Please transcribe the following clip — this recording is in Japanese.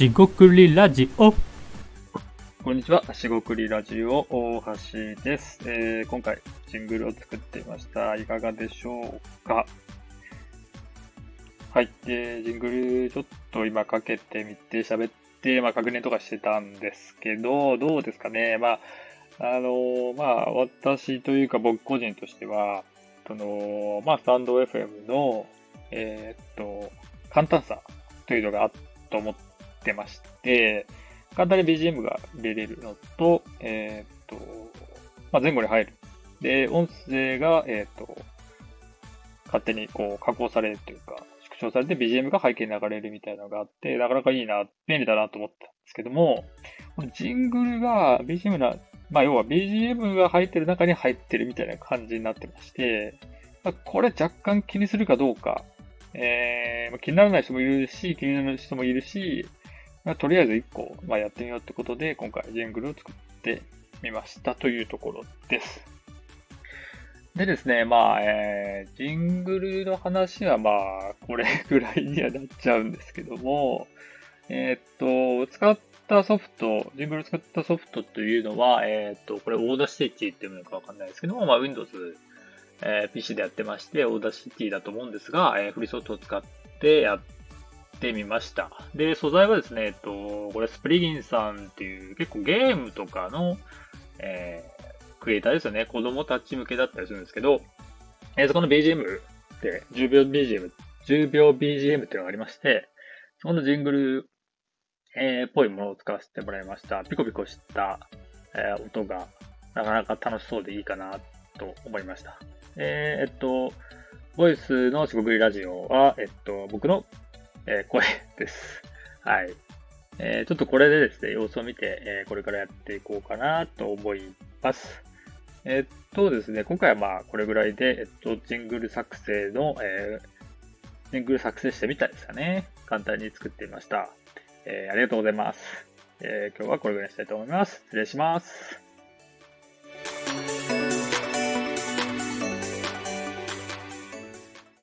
しごくりラジオ。こんにちは。しごくりラジオ大橋です、えー今回ジングルを作ってみました。いかがでしょうか？はい。で、ジングルちょっと今かけてみて喋って、まあ確認とかしてたんですけど、どうですかね？まあ、あのーまあ私というか僕個人としては、その、まあスタンド FM の、えーっと、簡単さというのがあっと思ってまして、簡単に BGM が入れるのと、えーっと、まあ、前後に入る。で、音声が、えーっと、勝手にこう加工されるというか、縮小されて BGM が背景に流れるみたいなのがあって、なかなかいいな、便利だなと思ったんですけども、ジングルが BGM な、まあ、要は BGM が入ってる中に入ってるみたいな感じになってまして、まあこれ若干気にするかどうか、えー気にならない人もいるし、気になる人もいるし、まあ、とりあえず1個、まあ、やってみようってことで、今回ジングルを作ってみましたというところです。でですね、まあ、えー、ジングルの話はまあ、これぐらいにはなっちゃうんですけども、えーっと、使ったソフト、ジングル使ったソフトというのは、えーっと、これ、 Audacity っていうのかわかんないですけども、まあ、Windows、えー PC でやってまして、 Audacity だと思うんですが、えーフリーソフトを使ってやってみました。で、素材はですね、えっと、これ Springin' さんっていう結構ゲームとかの、えークリエイターですよね。子供たち向けだったりするんですけど、えーそこの BGM で10秒 BGM、10秒 BGM っていうのがありまして、そこのジングル、えーっぽいものを使わせてもらいました。ピコピコした、えー音がなかなか楽しそうでいいかなと思いました。えーえっと、ボイスのしごくりラジオは、えっと、僕のえー声です。はい。えーちょっとこれでですね、様子を見て、えーこれからやっていこうかなと思います。えーっとですね、今回はまあこれぐらいで、えっと、ジングル作成の、えージングル作成してみたいですかね。簡単に作ってみました。えーありがとうございます。えー今日はこれぐらいにしたいと思います。失礼します。